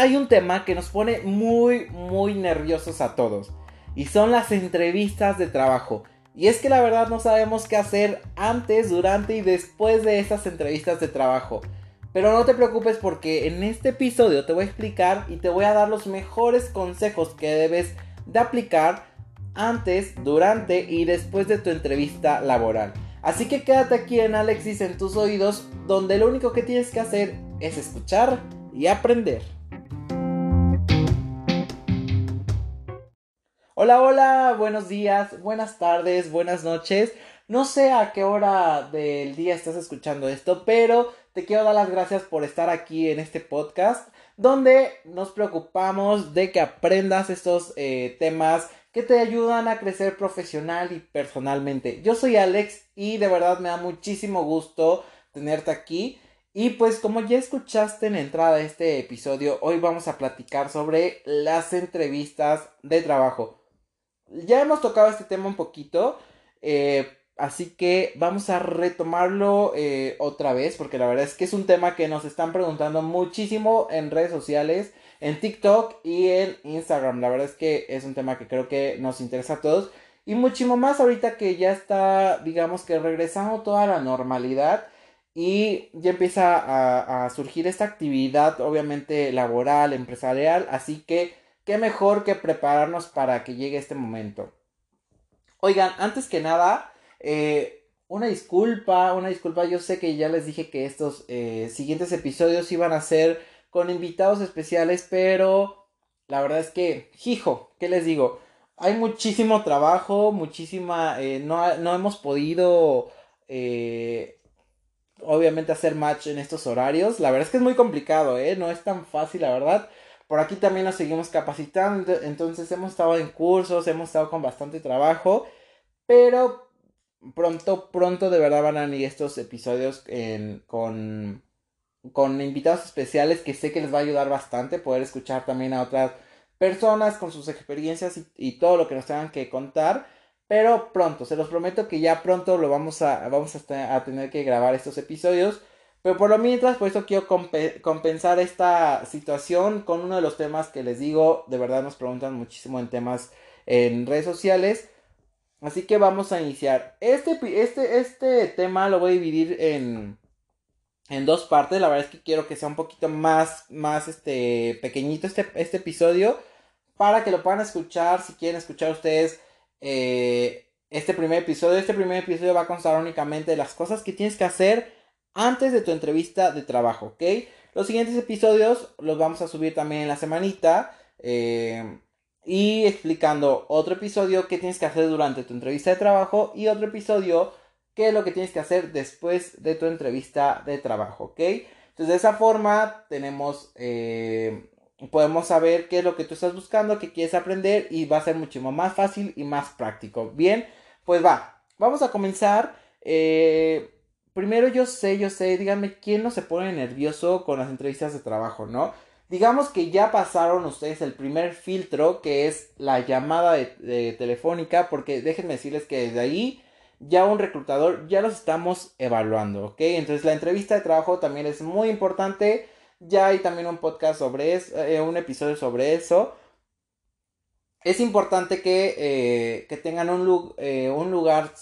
hay un tema que nos pone muy, muy nerviosos a todos. Y son las entrevistas de trabajo. Y es que la verdad no sabemos qué hacer antes, durante y después de estas entrevistas de trabajo. Pero no te preocupes porque en este episodio te voy a explicar y te voy a dar los mejores consejos que debes de aplicar antes, durante y después de tu entrevista laboral. Así que quédate aquí en Alexis en tus oídos, donde lo único que tienes que hacer es escuchar y aprender. Hola, hola, buenos días, buenas tardes, buenas noches. No sé a qué hora del día estás escuchando esto, pero te quiero dar las gracias por estar aquí en este podcast, donde nos preocupamos de que aprendas estos eh, temas que te ayudan a crecer profesional y personalmente. Yo soy Alex y de verdad me da muchísimo gusto tenerte aquí. Y pues como ya escuchaste en la entrada de este episodio, hoy vamos a platicar sobre las entrevistas de trabajo. Ya hemos tocado este tema un poquito, eh, así que vamos a retomarlo eh, otra vez, porque la verdad es que es un tema que nos están preguntando muchísimo en redes sociales en TikTok y en Instagram. La verdad es que es un tema que creo que nos interesa a todos. Y muchísimo más ahorita que ya está, digamos que regresando toda la normalidad y ya empieza a, a, surgir esta actividad, obviamente laboral, empresarial. Así que, qué mejor que prepararnos para que llegue este momento. Oigan, antes que nada, eh, una disculpa, una disculpa. Yo sé que ya les dije que estos eh, siguientes episodios iban a ser con invitados especiales, pero la verdad es que, hijo, ¿qué les digo? Hay muchísimo trabajo, muchísima, eh, no, no, hemos podido, obviamente, hacer match en estos horarios. La verdad es que es muy complicado, ¿eh? No es tan fácil, la verdad. Por aquí también nos seguimos capacitando, entonces hemos estado en cursos, hemos estado con bastante trabajo, pero pronto, pronto de verdad van a venir estos episodios con con invitados especiales que sé que les va a ayudar bastante poder escuchar también a otras personas con sus experiencias y, todo lo que nos tengan que contar. Pero pronto, se los prometo que ya pronto lo vamos a, vamos a, tener que grabar estos episodios. Pero por lo mientras, por eso quiero compensar esta situación con uno de los temas que les digo, de verdad nos preguntan muchísimo en temas en redes sociales. Así que vamos a iniciar. Este, este, este tema lo voy a dividir en, en dos partes. La verdad es que quiero que sea un poquito más, más este, pequeñito este, este episodio. Para que lo puedan escuchar. Si quieren escuchar ustedes eh, este primer episodio. Este primer episodio va a constar únicamente de las cosas que tienes que hacer antes de tu entrevista de trabajo. ¿Ok? Los siguientes episodios los vamos a subir también en la semanita. Eh, y explicando otro episodio que tienes que hacer durante tu entrevista de trabajo. Y otro episodio qué es lo que tienes que hacer después de tu entrevista de trabajo, ¿ok? Entonces de esa forma tenemos, eh, podemos saber qué es lo que tú estás buscando, qué quieres aprender y va a ser muchísimo más fácil y más práctico. Bien, pues va, vamos a comenzar. Eh, primero yo sé, yo sé, díganme quién no se pone nervioso con las entrevistas de trabajo, ¿no? Digamos que ya pasaron ustedes el primer filtro que es la llamada de telefónica porque déjenme decirles que desde ahí ya un reclutador, ya los estamos evaluando, ¿ok? Entonces la entrevista de trabajo también es muy importante. Ya hay también un podcast sobre eso, eh, un episodio sobre eso. Es importante que, eh, que tengan un, eh, un lugar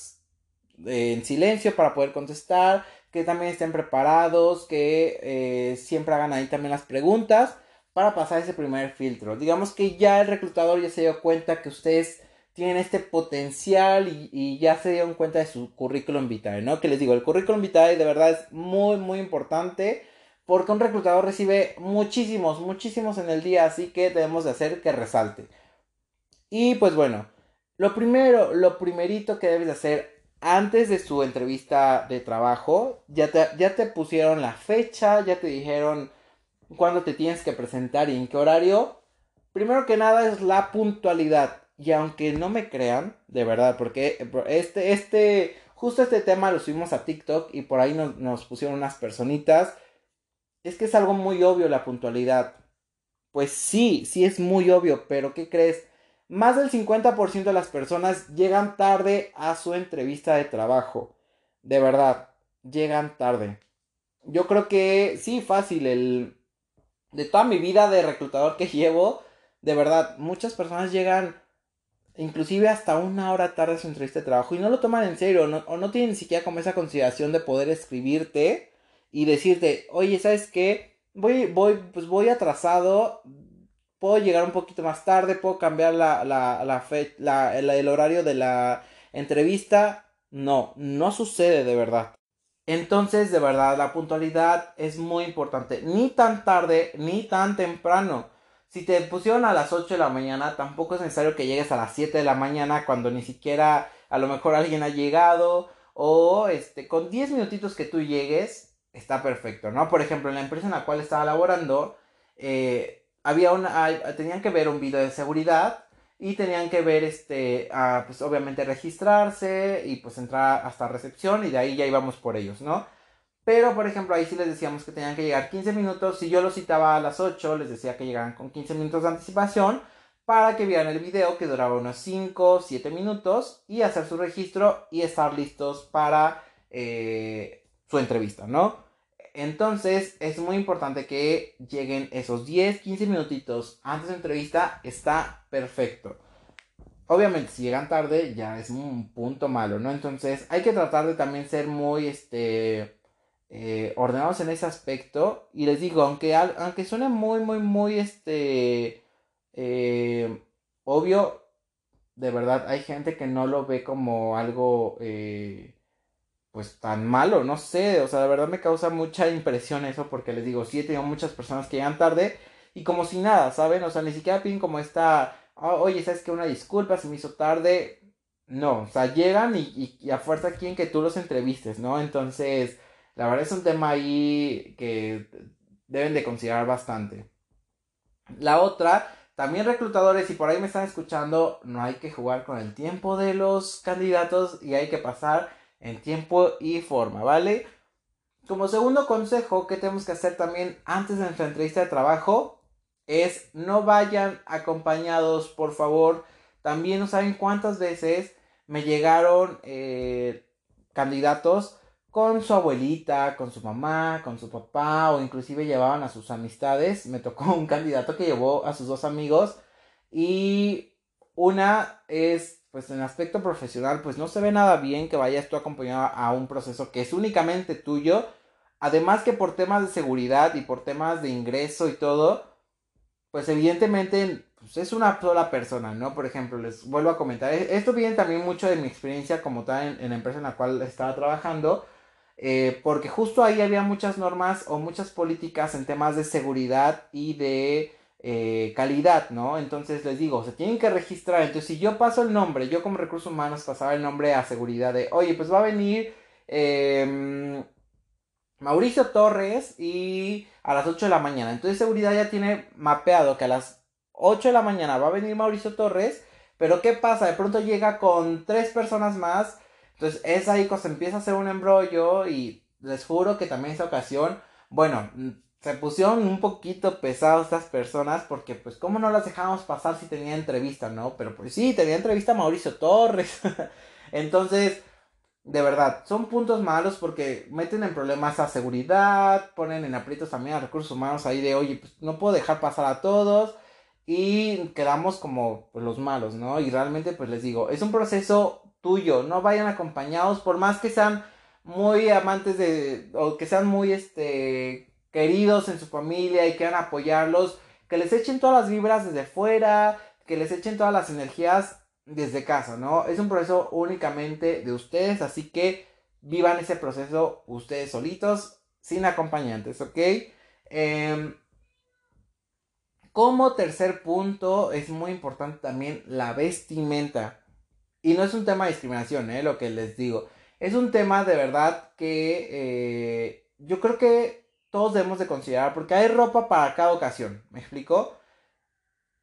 en silencio para poder contestar, que también estén preparados, que siempre hagan ahí también las preguntas para pasar ese primer filtro. Digamos que ya el reclutador ya se dio cuenta que ustedes tienen este potencial y, ya se dieron cuenta de su currículum vitae, ¿no? Que les digo, el currículum vitae de verdad es muy, muy importante porque un reclutador recibe muchísimos, muchísimos en el día, así que debemos de hacer que resalte. Y pues bueno, lo primero, lo primerito que debes de hacer antes de su entrevista de trabajo, ya te, ya te pusieron la fecha, ya te dijeron cuándo te tienes que presentar y en qué horario. Primero que nada es la puntualidad. Y aunque no me crean, de verdad, porque este, este, justo este tema lo subimos a TikTok y por ahí nos, nos pusieron unas personitas. Es que es algo muy obvio la puntualidad. Pues sí, sí es muy obvio, pero ¿qué crees? Más del 50% de las personas llegan tarde a su entrevista de trabajo. De verdad, llegan tarde. Yo creo que sí, fácil, el de toda mi vida de reclutador que llevo, de verdad, muchas personas llegan inclusive hasta una hora tarde a su entrevista de trabajo y no lo toman en serio o no tienen ni siquiera como esa consideración de poder escribirte y decirte, oye, ¿sabes qué? Voy, voy, pues voy atrasado, puedo llegar un poquito más tarde, puedo cambiar la, la, la, fe, la el horario de la entrevista. No, no sucede de verdad. Entonces, de verdad, la puntualidad es muy importante. Ni tan tarde, ni tan temprano. Si te pusieron a las 8 de la mañana, tampoco es necesario que llegues a las 7 de la mañana cuando ni siquiera a lo mejor alguien ha llegado. O este, con 10 minutitos que tú llegues, está perfecto, ¿no? Por ejemplo, en la empresa en la cual estaba laborando, eh, había tenían que ver un video de seguridad y tenían que ver, este, pues obviamente registrarse y pues entrar hasta recepción y de ahí ya íbamos por ellos, ¿no? Pero, por ejemplo, ahí sí les decíamos que tenían que llegar 15 minutos. Si yo los citaba a las 8, les decía que llegaran con 15 minutos de anticipación para que vieran el video que duraba unos 5, 7 minutos y hacer su registro y estar listos para eh, su entrevista, ¿no? Entonces es muy importante que lleguen esos 10, 15 minutitos antes de la entrevista. Está perfecto. Obviamente si llegan tarde ya es un punto malo, ¿no? Entonces hay que tratar de también ser muy este, eh, ordenados en ese aspecto. Y les digo, aunque, aunque suene muy, muy, muy este, eh, obvio, de verdad hay gente que no lo ve como algo... Eh, pues tan malo, no sé, o sea, de verdad me causa mucha impresión eso porque les digo, sí he tenido muchas personas que llegan tarde y como si nada, ¿saben? O sea, ni siquiera piden como esta, ah, oye, ¿sabes qué? Una disculpa, se me hizo tarde. No, o sea, llegan y, y, a fuerza quieren que tú los entrevistes, ¿no? Entonces, la verdad es un tema ahí que deben de considerar bastante. La otra, también reclutadores, y por ahí me están escuchando, no hay que jugar con el tiempo de los candidatos y hay que pasar en tiempo y forma, ¿vale? Como segundo consejo que tenemos que hacer también antes de nuestra entrevista de trabajo es no vayan acompañados, por favor. También no saben cuántas veces me llegaron eh, candidatos con su abuelita, con su mamá, con su papá o inclusive llevaban a sus amistades. Me tocó un candidato que llevó a sus dos amigos y una es pues en aspecto profesional, pues no se ve nada bien que vayas tú acompañado a un proceso que es únicamente tuyo. Además que por temas de seguridad y por temas de ingreso y todo, pues evidentemente pues es una sola persona, ¿no? Por ejemplo, les vuelvo a comentar, e-, esto viene también mucho de mi experiencia como tal en, la empresa en la cual estaba trabajando, eh, porque justo ahí había muchas normas o muchas políticas en temas de seguridad y de eh, calidad, ¿no? Entonces les digo, se tienen que registrar. Entonces, si yo paso el nombre, yo como recursos humanos pasaba el nombre a seguridad de, oye, pues va a venir em, Mauricio Torres y a las 8 de la mañana. Entonces, seguridad ya tiene mapeado que a las 8 de la mañana va a venir Mauricio Torres. Pero ¿qué pasa? De pronto llega con tres personas más. Entonces es ahí cuando se empieza a hacer un embrollo y les juro que también esa ocasión, bueno, se pusieron un poquito pesados estas personas porque pues cómo no las dejamos pasar si tenía entrevista, ¿no? Pero pues sí, tenía entrevista a Mauricio Torres. Entonces, de verdad, son puntos malos porque meten en problemas a seguridad, ponen en aprietos también a recursos humanos ahí de, oye, pues no puedo dejar pasar a todos y quedamos como pues, los malos, ¿no? Y realmente pues les digo, es un proceso tuyo, no vayan acompañados por más que sean muy amantes de o que sean muy este queridos en su familia y quieran apoyarlos, que les echen todas las vibras desde fuera, que les echen todas las energías desde casa, ¿no? Es un proceso únicamente de ustedes, así que vivan ese proceso ustedes solitos, sin acompañantes, ¿ok? Em, como tercer punto, es muy importante también la vestimenta. Y no es un tema de discriminación, ¿eh? Lo que les digo. Es un tema de verdad que eh, yo creo que todos debemos de considerar, porque hay ropa para cada ocasión, ¿me explico?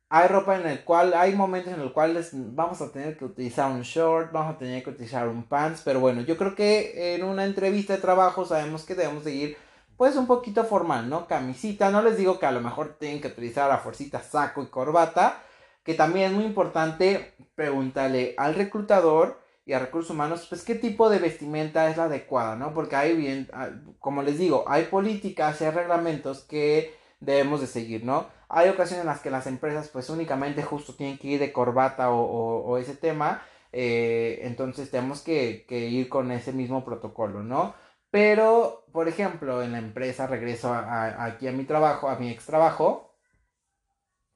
Hay ropa en el cual, hay momentos en los cuales vamos a tener que utilizar un short, vamos a tener que utilizar un pants, pero bueno, yo creo que en una entrevista de trabajo sabemos que debemos de ir pues un poquito formal, ¿no? Camisita, no les digo que a lo mejor tienen que utilizar la fuercita saco y corbata, que también es muy importante preguntarle al reclutador y a recursos humanos, pues qué tipo de vestimenta es la adecuada, ¿no? Porque hay bien, ah, como les digo, hay políticas y hay reglamentos que debemos de seguir, ¿no? Hay ocasiones en las que las empresas pues únicamente justo tienen que ir de corbata o, ese tema, eh, entonces tenemos que, ir con ese mismo protocolo, ¿no? Pero, por ejemplo, en la empresa, regreso aquí a mi trabajo, a mi ex trabajo,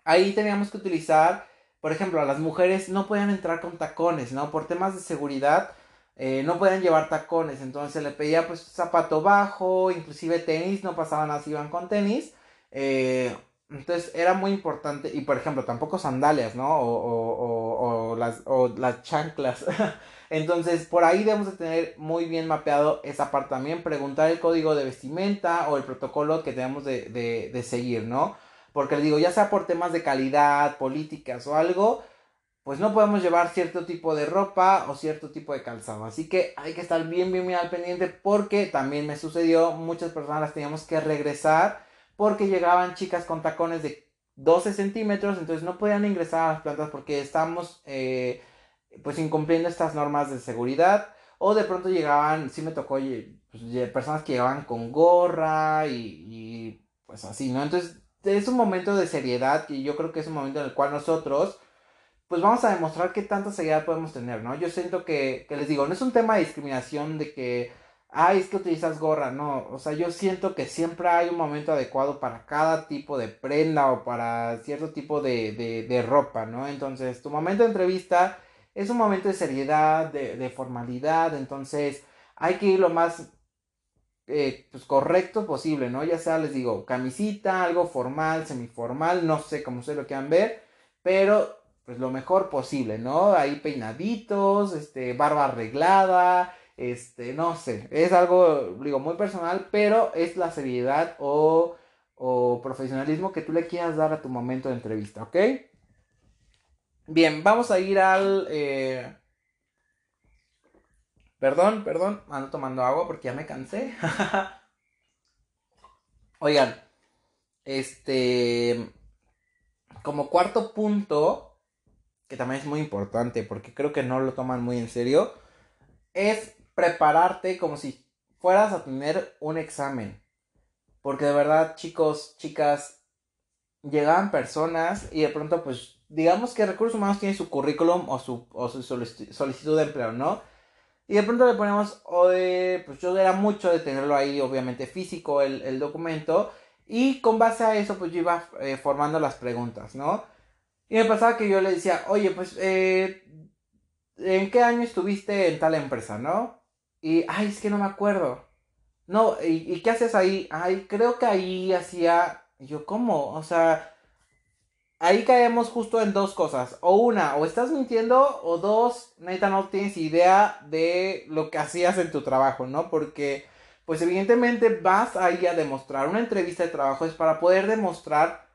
ahí teníamos que utilizar, por ejemplo, las mujeres no podían entrar con tacones, ¿no? Por temas de seguridad, eh, no podían llevar tacones, entonces se le pedía pues zapato bajo, inclusive tenis, no pasaban así, iban con tenis. Eh, entonces era muy importante, y por ejemplo, tampoco sandalias, ¿no? O, o, o, las, chanclas. Entonces, por ahí debemos de tener muy bien mapeado esa parte también, preguntar el código de vestimenta o el protocolo que tenemos de, de, de seguir, ¿no? Porque les digo, ya sea por temas de calidad, políticas o algo, pues no podemos llevar cierto tipo de ropa o cierto tipo de calzado. Así que hay que estar bien, bien, bien al pendiente porque también me sucedió, muchas personas las teníamos que regresar porque llegaban chicas con tacones de 12 centímetros, entonces no podían ingresar a las plantas porque estamos eh, pues incumpliendo estas normas de seguridad. O de pronto llegaban, sí me tocó pues, personas que llegaban con gorra y, y pues así, ¿no? Entonces es un momento de seriedad y yo creo que es un momento en el cual nosotros pues vamos a demostrar qué tanta seguridad podemos tener, ¿no? Yo siento que, que les digo, no es un tema de discriminación de que, ay, es que utilizas gorra, no, o sea, yo siento que siempre hay un momento adecuado para cada tipo de prenda o para cierto tipo de, de, de ropa, ¿no? Entonces, tu momento de entrevista es un momento de seriedad, de, de formalidad, entonces hay que ir lo más eh, pues correcto posible, ¿no? Ya sea, les digo, camisita, algo formal, semiformal, no sé cómo ustedes lo quieran ver, pero pues lo mejor posible, ¿no? Ahí peinaditos, este, barba arreglada, este, no sé, es algo, digo, muy personal, pero es la seriedad o, o profesionalismo que tú le quieras dar a tu momento de entrevista, ¿ok? Bien, vamos a ir al... Eh... Perdón, perdón, ando tomando agua porque ya me cansé. Oigan, este... Como cuarto punto, que también es muy importante porque creo que no lo toman muy en serio, es prepararte como si fueras a tener un examen. Porque de verdad, chicos, chicas, llegaban personas y de pronto, pues, digamos que Recursos Humanos tiene su currículum o su, o su solicitud de empleo, ¿no? Y de pronto le ponemos, pues yo era mucho de tenerlo ahí, obviamente físico, el, documento. Y con base a eso, pues yo iba eh, formando las preguntas, ¿no? Y me pasaba que yo le decía, oye, pues, eh, ¿en qué año estuviste en tal empresa, no? Y, ay, es que no me acuerdo. No, ¿y, qué haces ahí? Ay, creo que ahí hacía, yo, ¿cómo? O sea, ahí caemos justo en dos cosas. O una, o estás mintiendo, o dos, neta, no tienes idea de lo que hacías en tu trabajo, ¿no? Porque, pues evidentemente vas ahí a demostrar. Una entrevista de trabajo es para poder demostrar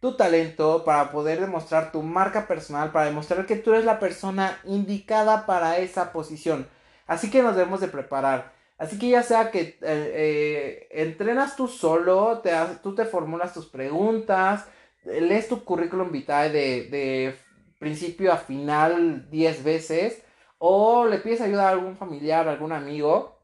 tu talento, para poder demostrar tu marca personal, para demostrar que tú eres la persona indicada para esa posición. Así que nos debemos de preparar. Así que ya sea que eh, eh, entrenas tú solo, tú te formulas tus preguntas, lees tu currículum vitae de, de principio a final 10 veces, o le pides ayuda a algún familiar, algún amigo,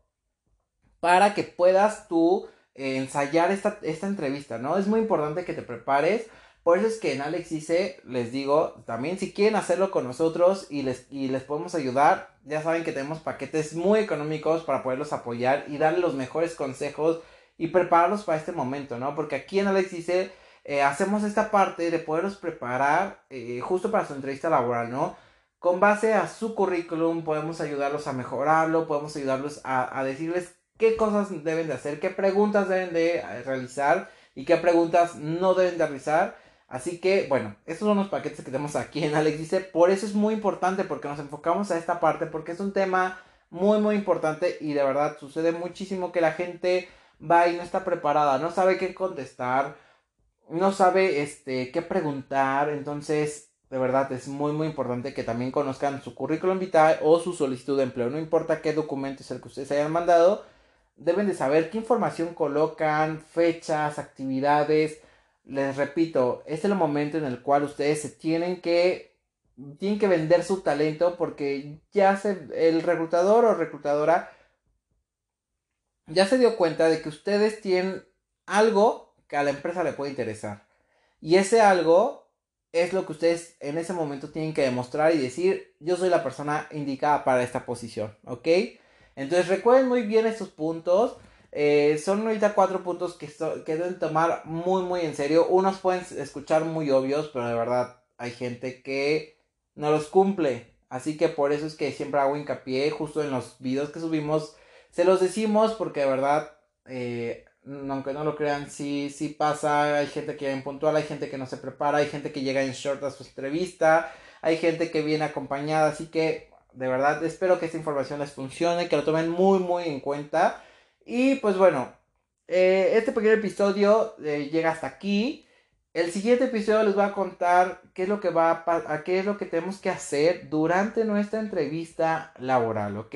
para que puedas tú eh, ensayar esta, esta entrevista, ¿no? Es muy importante que te prepares por eso es que en Alex dice, les digo, también si quieren hacerlo con nosotros y les, y les podemos ayudar, ya saben que tenemos paquetes muy económicos para poderlos apoyar y darles los mejores consejos y prepararlos para este momento, ¿no? Porque aquí en Alex dice, eh, hacemos esta parte de poderlos preparar eh, justo para su entrevista laboral, ¿no? Con base a su currículum podemos ayudarlos a mejorarlo, podemos ayudarlos a, a decirles qué cosas deben de hacer, qué preguntas deben de realizar y qué preguntas no deben de realizar Así que, bueno, estos son los paquetes que tenemos aquí en Alex dice. Por eso es muy importante, porque nos enfocamos a esta parte, porque es un tema muy, muy importante y de verdad sucede muchísimo que la gente va y no está preparada, no sabe qué contestar, no sabe este, qué preguntar. Entonces, de verdad es muy, muy importante que también conozcan su currículum vitae o su solicitud de empleo. No importa qué documento es el que ustedes hayan mandado, deben de saber qué información colocan, fechas, actividades les repito, es el momento en el cual ustedes se tienen que tienen que vender su talento porque ya se el reclutador o reclutadora ya se dio cuenta de que ustedes tienen algo que a la empresa le puede interesar. Y ese algo es lo que ustedes en ese momento tienen que demostrar y decir, yo soy la persona indicada para esta posición, ¿ok? Entonces recuerden muy bien estos puntos. Eh, son ahorita cuatro puntos que, que deben tomar muy muy en serio. Unos pueden escuchar muy obvios, pero de verdad hay gente que no los cumple. Así que por eso es que siempre hago hincapié justo en los videos que subimos. Se los decimos porque de verdad, eh, aunque no lo crean, sí, sí pasa. Hay gente que viene puntual, hay gente que no se prepara, hay gente que llega en short a su entrevista, hay gente que viene acompañada. Así que de verdad espero que esta información les funcione, que lo tomen muy muy en cuenta. Y pues bueno, eh, este pequeño episodio eh, llega hasta aquí. El siguiente episodio les voy a contar qué es lo que va a, qué es lo que tenemos que hacer durante nuestra entrevista laboral, ¿ok?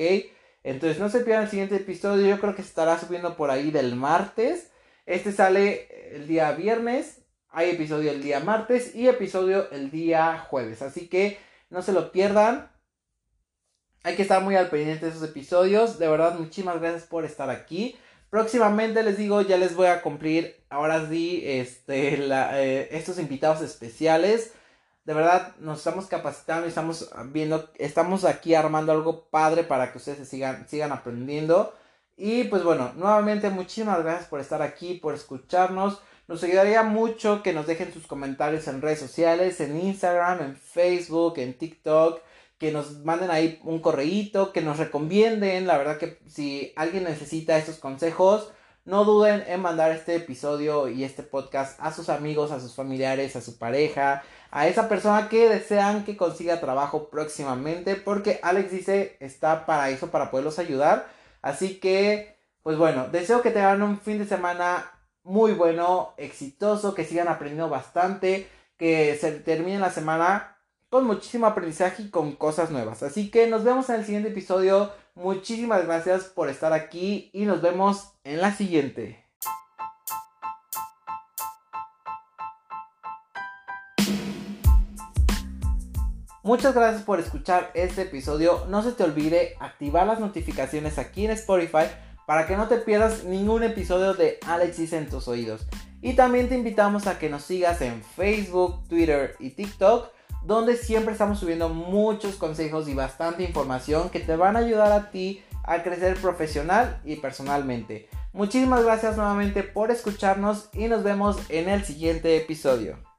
Entonces no se pierdan el siguiente episodio, yo creo que estará subiendo por ahí del martes. Este sale el día viernes, hay episodio el día martes y episodio el día jueves, así que no se lo pierdan. Hay que estar muy al pendiente de esos episodios. De verdad, muchísimas gracias por estar aquí. Próximamente les digo, ya les voy a cumplir, ahora sí, este, eh, estos invitados especiales. De verdad, nos estamos capacitando y estamos viendo, estamos aquí armando algo padre para que ustedes sigan, sigan aprendiendo. Y pues bueno, nuevamente muchísimas gracias por estar aquí, por escucharnos. Nos ayudaría mucho que nos dejen sus comentarios en redes sociales, en Instagram, en Facebook, en TikTok que nos manden ahí un correíto, que nos recomienden. La verdad que si alguien necesita estos consejos, no duden en mandar este episodio y este podcast a sus amigos, a sus familiares, a su pareja, a esa persona que desean que consiga trabajo próximamente, porque Alex dice está para eso, para poderlos ayudar. Así que, pues bueno, deseo que tengan un fin de semana muy bueno, exitoso, que sigan aprendiendo bastante, que se termine la semana con muchísimo aprendizaje y con cosas nuevas. Así que nos vemos en el siguiente episodio. Muchísimas gracias por estar aquí y nos vemos en la siguiente. Muchas gracias por escuchar este episodio. No se te olvide activar las notificaciones aquí en Spotify para que no te pierdas ningún episodio de Alexis en tus oídos. Y también te invitamos a que nos sigas en Facebook, Twitter y TikTok donde siempre estamos subiendo muchos consejos y bastante información que te van a ayudar a ti a crecer profesional y personalmente. Muchísimas gracias nuevamente por escucharnos y nos vemos en el siguiente episodio.